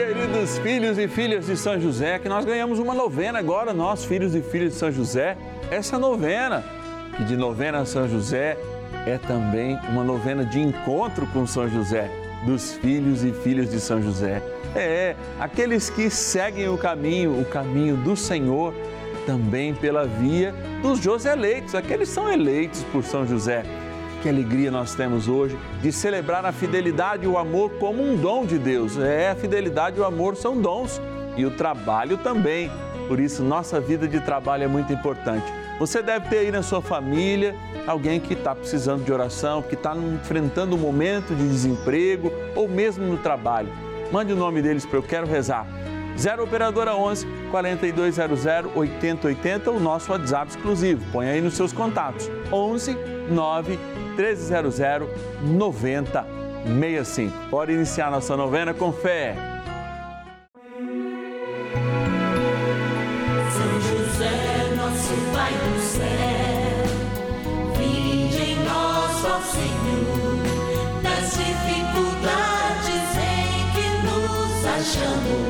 Queridos filhos e filhas de São José, que nós ganhamos uma novena agora, nós, filhos e filhas de São José, essa novena, que de novena a São José é também uma novena de encontro com São José, dos filhos e filhas de São José. É, aqueles que seguem o caminho, o caminho do Senhor, também pela via dos Joseleitos, aqueles que são eleitos por São José. Que alegria nós temos hoje de celebrar a fidelidade e o amor como um dom de Deus. É, a fidelidade e o amor são dons e o trabalho também. Por isso, nossa vida de trabalho é muito importante. Você deve ter aí na sua família alguém que está precisando de oração, que está enfrentando um momento de desemprego ou mesmo no trabalho. Mande o nome deles para eu quero rezar. 0 Operadora 11 4200 8080, o nosso WhatsApp exclusivo. Põe aí nos seus contatos. 11 9 1300 9065. Pode iniciar nossa novena com fé. São José, nosso Pai do céu, vinde em nós, ó Senhor, nas dificuldades em que nos achamos.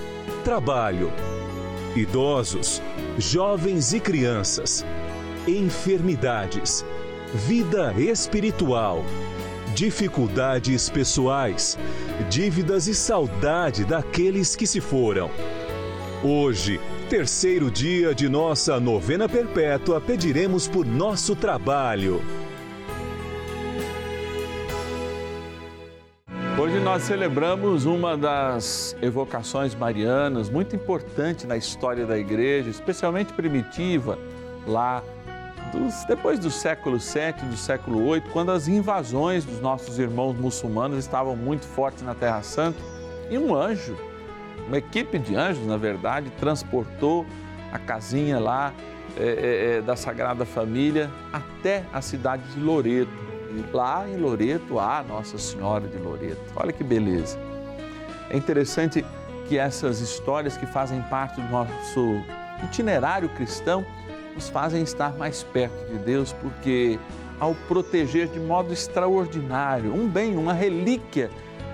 trabalho, idosos, jovens e crianças, enfermidades, vida espiritual, dificuldades pessoais, dívidas e saudade daqueles que se foram. Hoje, terceiro dia de nossa novena perpétua, pediremos por nosso trabalho. Nós celebramos uma das evocações marianas muito importante na história da igreja, especialmente primitiva, lá dos- depois do século VII, do século VIII, quando as invasões dos nossos irmãos muçulmanos estavam muito fortes na Terra Santa. E um anjo, uma equipe de anjos, na verdade, transportou a casinha lá é, é, da Sagrada Família até a cidade de Loreto. Lá em Loreto há Nossa Senhora de Loreto. Olha que beleza. É interessante que essas histórias que fazem parte do nosso itinerário cristão nos fazem estar mais perto de Deus, porque ao proteger de modo extraordinário um bem, uma relíquia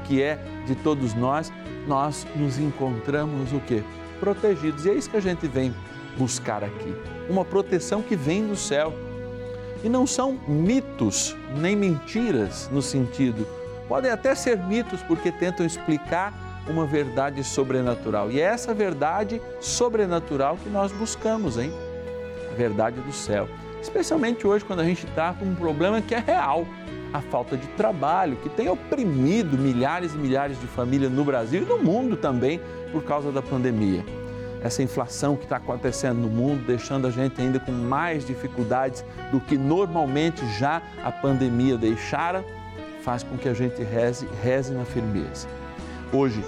que é de todos nós, nós nos encontramos o quê? Protegidos. E é isso que a gente vem buscar aqui. Uma proteção que vem do céu. E não são mitos nem mentiras no sentido. Podem até ser mitos porque tentam explicar uma verdade sobrenatural. E é essa verdade sobrenatural que nós buscamos, hein? A verdade do céu. Especialmente hoje, quando a gente está com um problema que é real a falta de trabalho, que tem oprimido milhares e milhares de famílias no Brasil e no mundo também por causa da pandemia. Essa inflação que está acontecendo no mundo, deixando a gente ainda com mais dificuldades do que normalmente já a pandemia deixara, faz com que a gente reze, reze na firmeza. Hoje,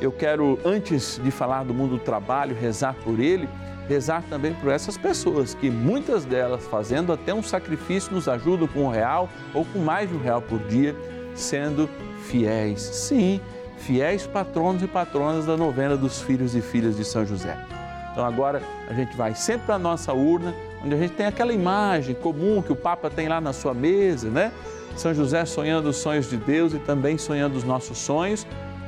eu quero, antes de falar do mundo do trabalho, rezar por ele, rezar também por essas pessoas, que muitas delas, fazendo até um sacrifício, nos ajudam com um real ou com mais de um real por dia, sendo fiéis. Sim, patronos e patronas da novena dos filhos e filhas de São José. Então agora a gente vai sempre para a nossa urna, onde a gente tem aquela imagem comum que o Papa tem lá na sua mesa, né? São José sonhando os sonhos de Deus e também sonhando os nossos sonhos,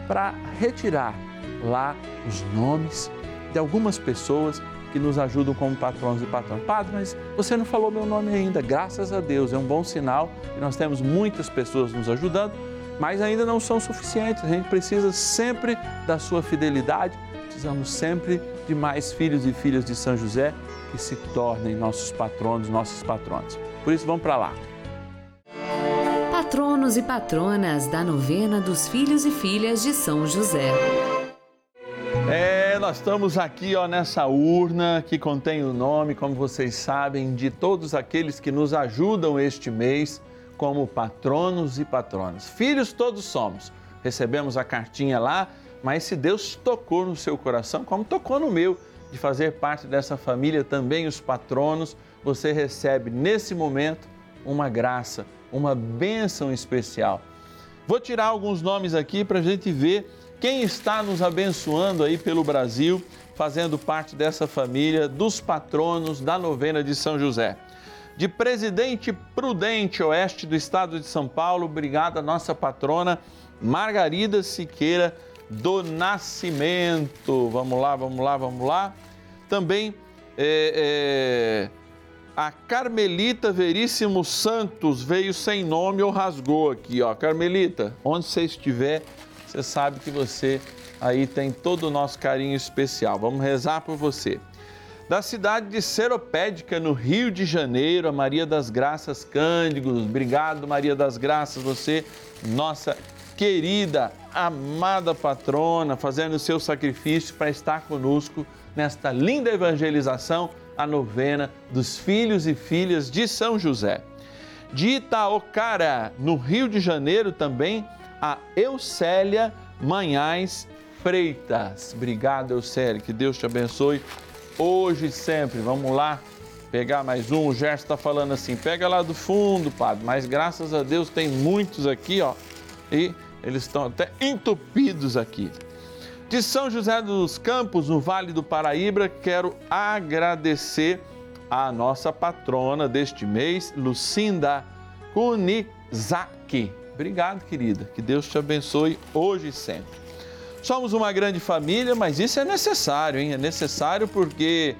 para retirar lá os nomes de algumas pessoas que nos ajudam como patronos e patronas. Padre, mas você não falou meu nome ainda. Graças a Deus, é um bom sinal e nós temos muitas pessoas nos ajudando. Mas ainda não são suficientes. A gente precisa sempre da sua fidelidade, precisamos sempre de mais filhos e filhas de São José que se tornem nossos patronos, nossos patronos. Por isso, vamos para lá. Patronos e patronas da novena dos filhos e filhas de São José. É, nós estamos aqui ó, nessa urna que contém o nome, como vocês sabem, de todos aqueles que nos ajudam este mês como patronos e patronas. Filhos todos somos. Recebemos a cartinha lá, mas se Deus tocou no seu coração, como tocou no meu, de fazer parte dessa família também os patronos, você recebe nesse momento uma graça, uma bênção especial. Vou tirar alguns nomes aqui para a gente ver quem está nos abençoando aí pelo Brasil, fazendo parte dessa família dos patronos da novena de São José. De Presidente Prudente, oeste do estado de São Paulo, obrigada nossa patrona Margarida Siqueira do Nascimento. Vamos lá, vamos lá, vamos lá. Também é, é, a Carmelita Veríssimo Santos veio sem nome ou rasgou aqui, ó. Carmelita, onde você estiver, você sabe que você aí tem todo o nosso carinho especial. Vamos rezar por você. Da cidade de Seropédica, no Rio de Janeiro, a Maria das Graças Cândidos. Obrigado, Maria das Graças, você, nossa querida, amada patrona, fazendo o seu sacrifício para estar conosco nesta linda evangelização, a novena dos filhos e filhas de São José. De Itaocara, no Rio de Janeiro, também a Eucélia Manhães Freitas. Obrigado, Eucélia, que Deus te abençoe hoje e sempre. Vamos lá pegar mais um. O Gerson está falando assim: pega lá do fundo, padre, mas graças a Deus tem muitos aqui, ó, e eles estão até entupidos aqui. De São José dos Campos, no Vale do Paraíba, quero agradecer a nossa patrona deste mês, Lucinda Kunizaki. Obrigado, querida. Que Deus te abençoe hoje e sempre. Somos uma grande família, mas isso é necessário, hein? É necessário porque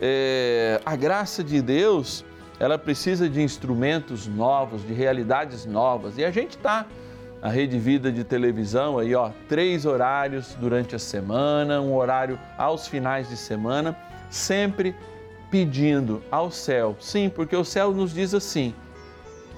é, a graça de Deus, ela precisa de instrumentos novos, de realidades novas. E a gente está a Rede Vida de televisão aí, ó, três horários durante a semana, um horário aos finais de semana, sempre pedindo ao céu. Sim, porque o céu nos diz assim: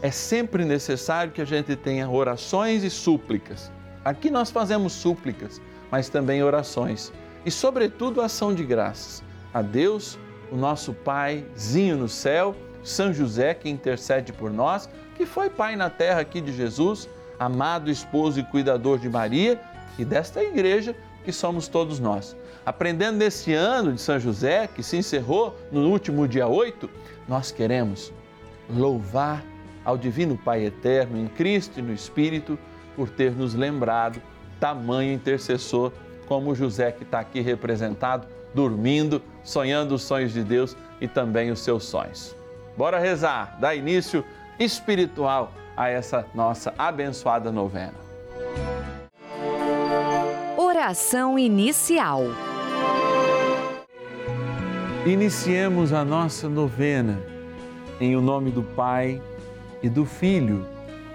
é sempre necessário que a gente tenha orações e súplicas. Aqui nós fazemos súplicas, mas também orações e, sobretudo, ação de graças a Deus, o nosso Paizinho no céu, São José que intercede por nós, que foi Pai na terra aqui de Jesus amado esposo e cuidador de Maria e desta igreja que somos todos nós. Aprendendo nesse ano de São José, que se encerrou no último dia 8, nós queremos louvar ao Divino Pai Eterno em Cristo e no Espírito por ter nos lembrado tamanho intercessor como José que está aqui representado, dormindo, sonhando os sonhos de Deus e também os seus sonhos. Bora rezar, dar início espiritual a essa nossa abençoada novena. Oração inicial. Iniciemos a nossa novena em o nome do Pai e do Filho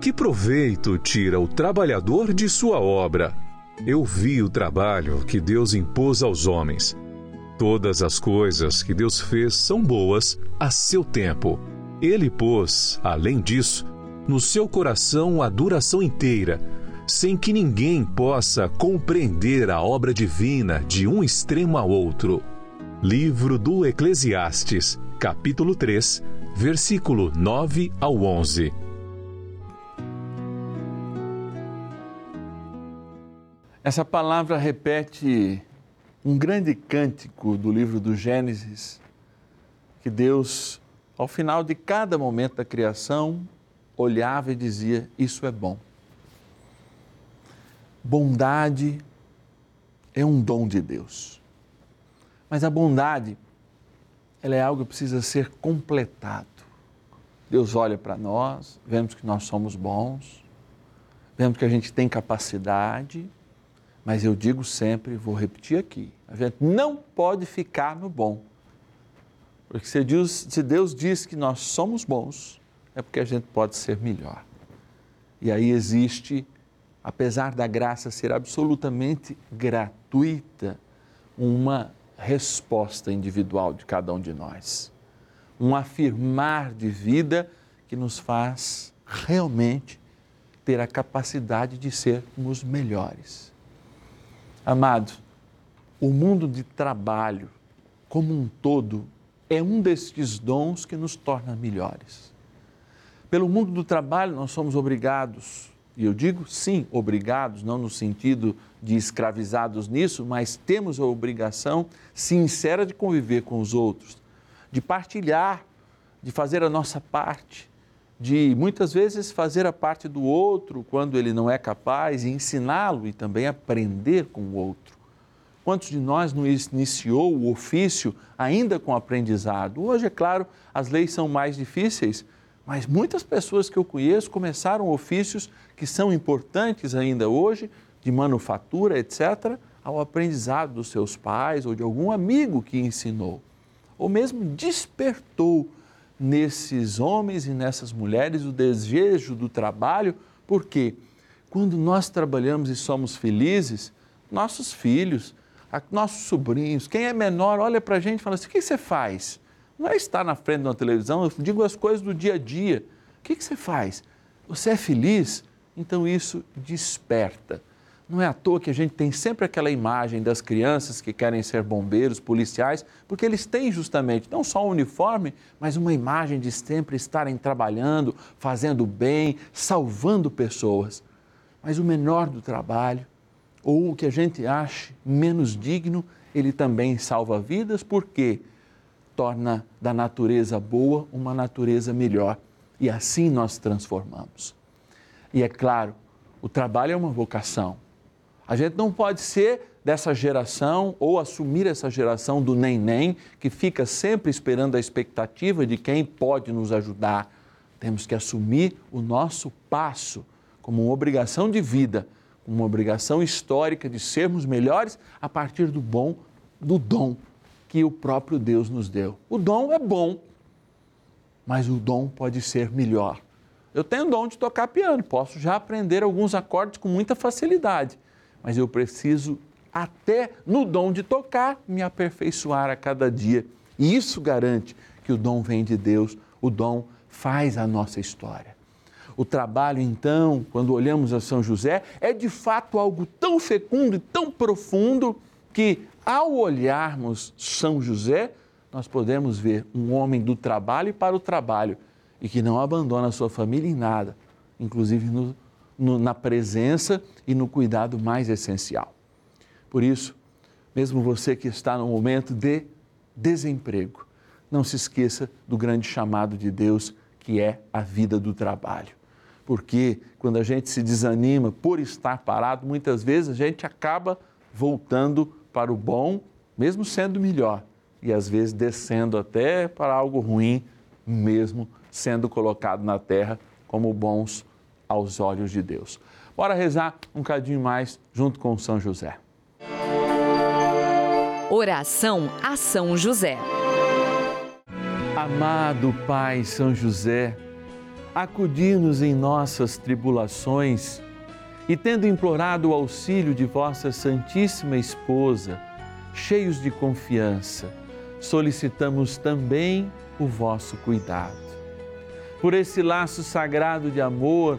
Que proveito tira o trabalhador de sua obra? Eu vi o trabalho que Deus impôs aos homens. Todas as coisas que Deus fez são boas a seu tempo. Ele pôs, além disso, no seu coração a duração inteira, sem que ninguém possa compreender a obra divina de um extremo a outro. Livro do Eclesiastes, capítulo 3, versículo 9 ao 11. Essa palavra repete um grande cântico do livro do Gênesis, que Deus, ao final de cada momento da criação, olhava e dizia: Isso é bom. Bondade é um dom de Deus. Mas a bondade, ela é algo que precisa ser completado. Deus olha para nós, vemos que nós somos bons, vemos que a gente tem capacidade, mas eu digo sempre, vou repetir aqui, a gente não pode ficar no bom. Porque se Deus, se Deus diz que nós somos bons, é porque a gente pode ser melhor. E aí existe, apesar da graça ser absolutamente gratuita, uma resposta individual de cada um de nós. Um afirmar de vida que nos faz realmente ter a capacidade de sermos melhores. Amado, o mundo de trabalho como um todo é um destes dons que nos torna melhores. Pelo mundo do trabalho, nós somos obrigados, e eu digo sim, obrigados, não no sentido de escravizados nisso, mas temos a obrigação sincera de conviver com os outros, de partilhar, de fazer a nossa parte, de muitas vezes fazer a parte do outro quando ele não é capaz e ensiná-lo e também aprender com o outro. Quantos de nós não iniciou o ofício ainda com aprendizado? Hoje, é claro, as leis são mais difíceis, mas muitas pessoas que eu conheço começaram ofícios que são importantes ainda hoje, de manufatura, etc., ao aprendizado dos seus pais ou de algum amigo que ensinou, ou mesmo despertou nesses homens e nessas mulheres o desejo do trabalho, porque quando nós trabalhamos e somos felizes, nossos filhos, nossos sobrinhos, quem é menor, olha para a gente e fala assim: o que você faz? Não é estar na frente de uma televisão, eu digo as coisas do dia a dia. O que você faz? Você é feliz? Então isso desperta. Não é à toa que a gente tem sempre aquela imagem das crianças que querem ser bombeiros, policiais, porque eles têm justamente não só um uniforme, mas uma imagem de sempre estarem trabalhando, fazendo bem, salvando pessoas. Mas o menor do trabalho, ou o que a gente ache menos digno, ele também salva vidas, porque torna da natureza boa uma natureza melhor. E assim nós transformamos. E é claro, o trabalho é uma vocação a gente não pode ser dessa geração ou assumir essa geração do nem-nem que fica sempre esperando a expectativa de quem pode nos ajudar. Temos que assumir o nosso passo como uma obrigação de vida, uma obrigação histórica de sermos melhores a partir do bom, do dom que o próprio Deus nos deu. O dom é bom, mas o dom pode ser melhor. Eu tenho o dom de tocar piano, posso já aprender alguns acordes com muita facilidade mas eu preciso, até no dom de tocar, me aperfeiçoar a cada dia. E isso garante que o dom vem de Deus, o dom faz a nossa história. O trabalho, então, quando olhamos a São José, é de fato algo tão fecundo e tão profundo que, ao olharmos São José, nós podemos ver um homem do trabalho e para o trabalho e que não abandona a sua família em nada, inclusive no, no, na presença e no cuidado mais essencial. Por isso, mesmo você que está no momento de desemprego, não se esqueça do grande chamado de Deus que é a vida do trabalho. Porque quando a gente se desanima por estar parado, muitas vezes a gente acaba voltando para o bom, mesmo sendo melhor, e às vezes descendo até para algo ruim, mesmo sendo colocado na terra como bons aos olhos de Deus. Bora rezar um cadinho mais junto com São José. Oração a São José. Amado Pai São José, acudir-nos em nossas tribulações e, tendo implorado o auxílio de vossa Santíssima Esposa, cheios de confiança, solicitamos também o vosso cuidado. Por esse laço sagrado de amor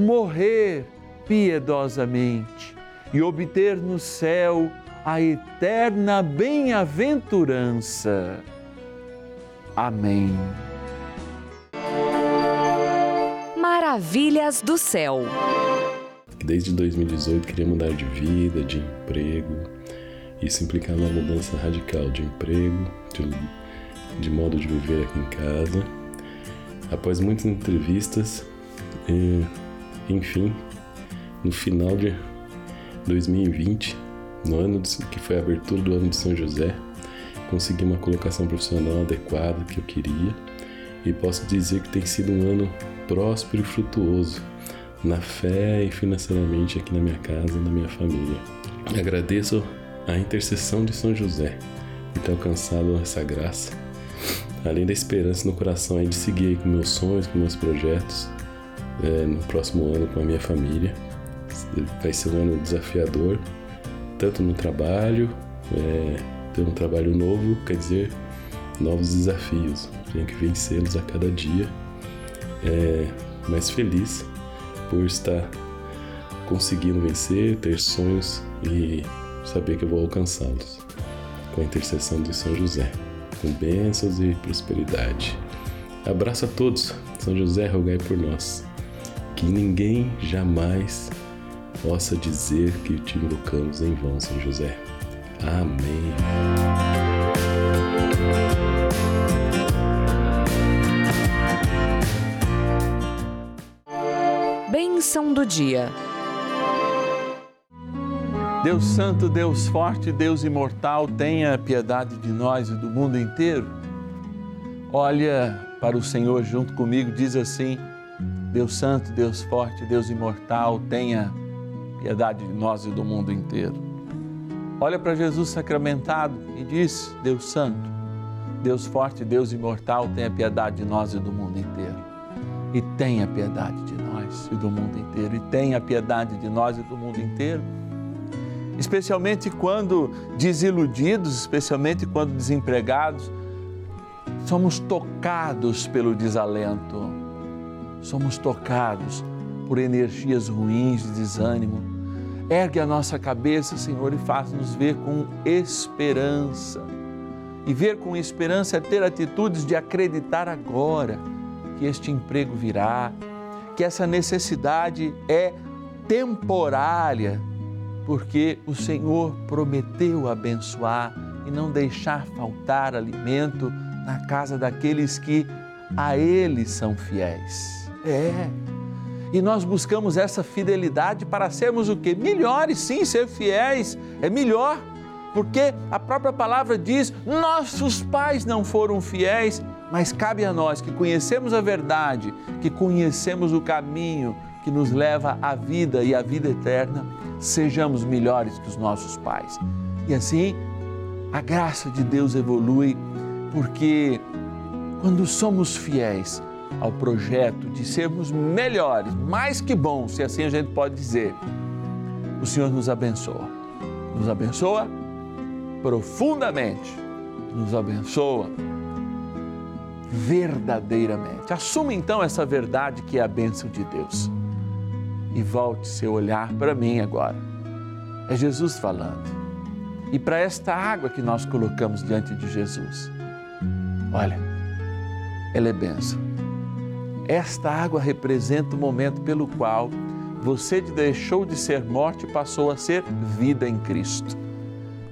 morrer piedosamente e obter no céu a eterna bem-aventurança. Amém. Maravilhas do céu. Desde 2018 queria mudar de vida, de emprego. Isso implicava uma mudança radical de emprego, de, de modo de viver aqui em casa. Após muitas entrevistas, e, enfim, no final de 2020, no ano de, que foi a abertura do ano de São José, consegui uma colocação profissional adequada que eu queria e posso dizer que tem sido um ano próspero e frutuoso na fé e financeiramente aqui na minha casa e na minha família. Agradeço a intercessão de São José por ter alcançado essa graça, além da esperança no coração de seguir com meus sonhos, com meus projetos é, no próximo ano com a minha família. Vai ser um ano desafiador, tanto no trabalho, é, ter um trabalho novo, quer dizer, novos desafios. Tenho que vencê-los a cada dia. É, mas feliz por estar conseguindo vencer, ter sonhos e saber que eu vou alcançá-los. Com a intercessão de São José, com bênçãos e prosperidade. Abraço a todos. São José, rogai por nós. Que ninguém jamais possa dizer que te invocamos em vão, São José. Amém. Bênção do dia. Deus Santo, Deus Forte, Deus Imortal, tenha piedade de nós e do mundo inteiro. Olha para o Senhor junto comigo, diz assim: Deus Santo, Deus Forte, Deus Imortal, tenha piedade de nós e do mundo inteiro. Olha para Jesus sacramentado e diz: Deus Santo, Deus Forte, Deus Imortal, tenha piedade de nós e do mundo inteiro. E tenha piedade de nós e do mundo inteiro. E tenha piedade de nós e do mundo inteiro especialmente quando desiludidos, especialmente quando desempregados, somos tocados pelo desalento, somos tocados por energias ruins de desânimo. Ergue a nossa cabeça, Senhor, e faz-nos ver com esperança. E ver com esperança é ter atitudes de acreditar agora que este emprego virá, que essa necessidade é temporária, porque o Senhor prometeu abençoar e não deixar faltar alimento na casa daqueles que a Ele são fiéis. É. E nós buscamos essa fidelidade para sermos o quê? Melhores, sim, ser fiéis é melhor. Porque a própria palavra diz: nossos pais não foram fiéis, mas cabe a nós que conhecemos a verdade, que conhecemos o caminho que nos leva à vida e à vida eterna, sejamos melhores que os nossos pais. E assim, a graça de Deus evolui, porque quando somos fiéis ao projeto de sermos melhores, mais que bons, se assim a gente pode dizer, o Senhor nos abençoa. Nos abençoa profundamente, nos abençoa verdadeiramente. Assuma então essa verdade que é a bênção de Deus e volte seu olhar para mim agora. É Jesus falando. E para esta água que nós colocamos diante de Jesus. Olha, ela é bênção. Esta água representa o momento pelo qual você deixou de ser morte e passou a ser vida em Cristo.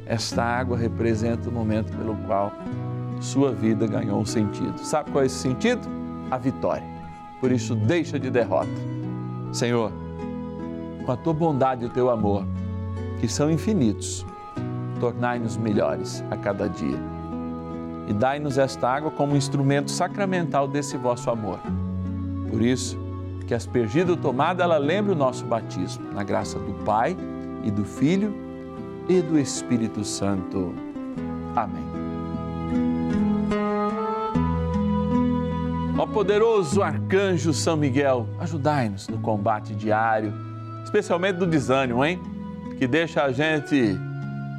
Esta água representa o momento pelo qual sua vida ganhou um sentido. Sabe qual é esse sentido? A vitória. Por isso, deixa de derrota. Senhor, com a tua bondade e o teu amor, que são infinitos, tornai-nos melhores a cada dia. E dai-nos esta água como instrumento sacramental desse vosso amor. Por isso, que aspergida ou tomada, ela lembre o nosso batismo, na graça do Pai e do Filho e do Espírito Santo. Amém. Ó poderoso arcanjo São Miguel, ajudai-nos no combate diário, especialmente do desânimo, hein? Que deixa a gente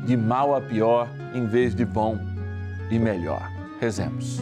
de mal a pior em vez de bom e melhor. Rezemos.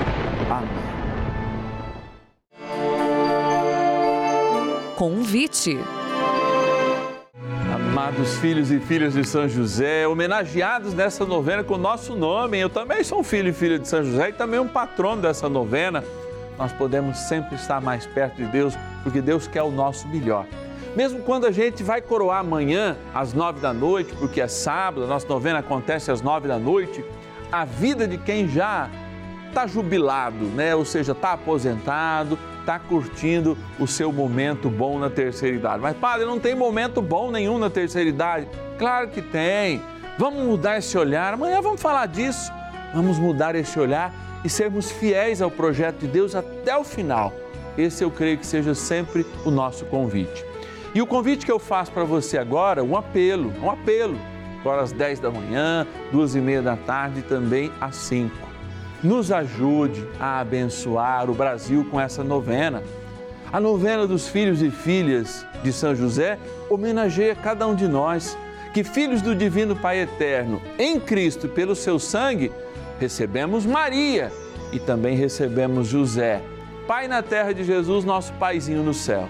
Amém. Convite. Amados filhos e filhas de São José, homenageados nessa novena com o nosso nome. Eu também sou um filho e filha de São José e também um patrono dessa novena. Nós podemos sempre estar mais perto de Deus, porque Deus quer o nosso melhor. Mesmo quando a gente vai coroar amanhã, às nove da noite, porque é sábado, a nossa novena acontece às nove da noite, a vida de quem já está jubilado, né? ou seja, está aposentado, está curtindo o seu momento bom na terceira idade. Mas, padre, não tem momento bom nenhum na terceira idade. Claro que tem. Vamos mudar esse olhar. Amanhã vamos falar disso. Vamos mudar esse olhar e sermos fiéis ao projeto de Deus até o final. Esse eu creio que seja sempre o nosso convite. E o convite que eu faço para você agora, um apelo, um apelo, agora às 10 da manhã, duas e meia da tarde e também às 5 nos ajude a abençoar o Brasil com essa novena. A novena dos filhos e filhas de São José homenageia cada um de nós, que filhos do Divino Pai Eterno, em Cristo, pelo seu sangue, recebemos Maria e também recebemos José, Pai na terra de Jesus, nosso paizinho no céu.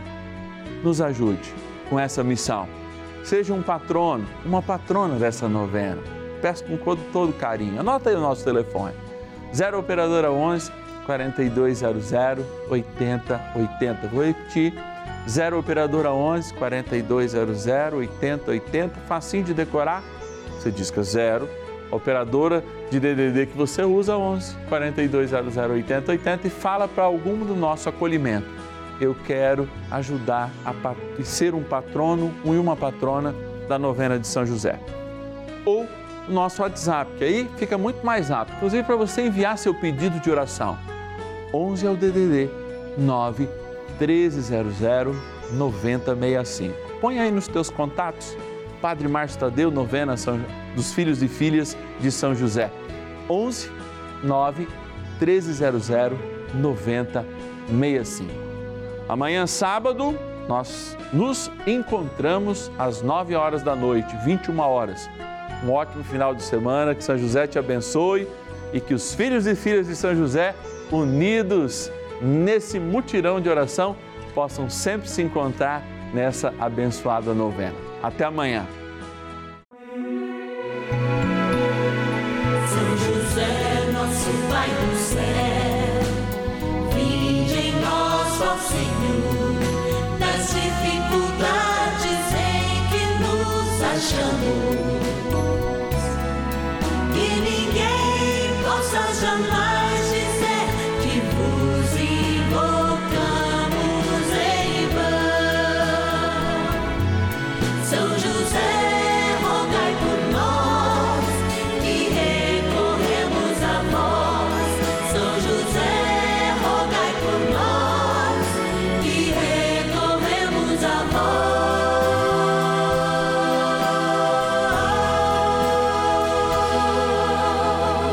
Nos ajude com essa missão. Seja um patrono, uma patrona dessa novena. Peço com todo carinho. Anota aí o nosso telefone 0 Operadora 11 4200 8080. Vou repetir. 0 Operadora 11 4200 8080. Facinho de decorar. Você diz que é 0. Operadora de DDD que você usa 11 4200 8080 e fala para algum do nosso acolhimento. Eu quero ajudar a ser um patrono e uma patrona da novena de São José. Ou nosso WhatsApp, que aí fica muito mais rápido. Inclusive para você enviar seu pedido de oração. 11 é o DDD 9 1300 9065. Põe aí nos teus contatos. Padre Márcio Tadeu, novena São, dos Filhos e Filhas de São José. 11 9 1300 9065. Amanhã, sábado, nós nos encontramos às 9 horas da noite, 21 horas. Um ótimo final de semana, que São José te abençoe e que os filhos e filhas de São José, unidos nesse mutirão de oração, possam sempre se encontrar nessa abençoada novena. Até amanhã.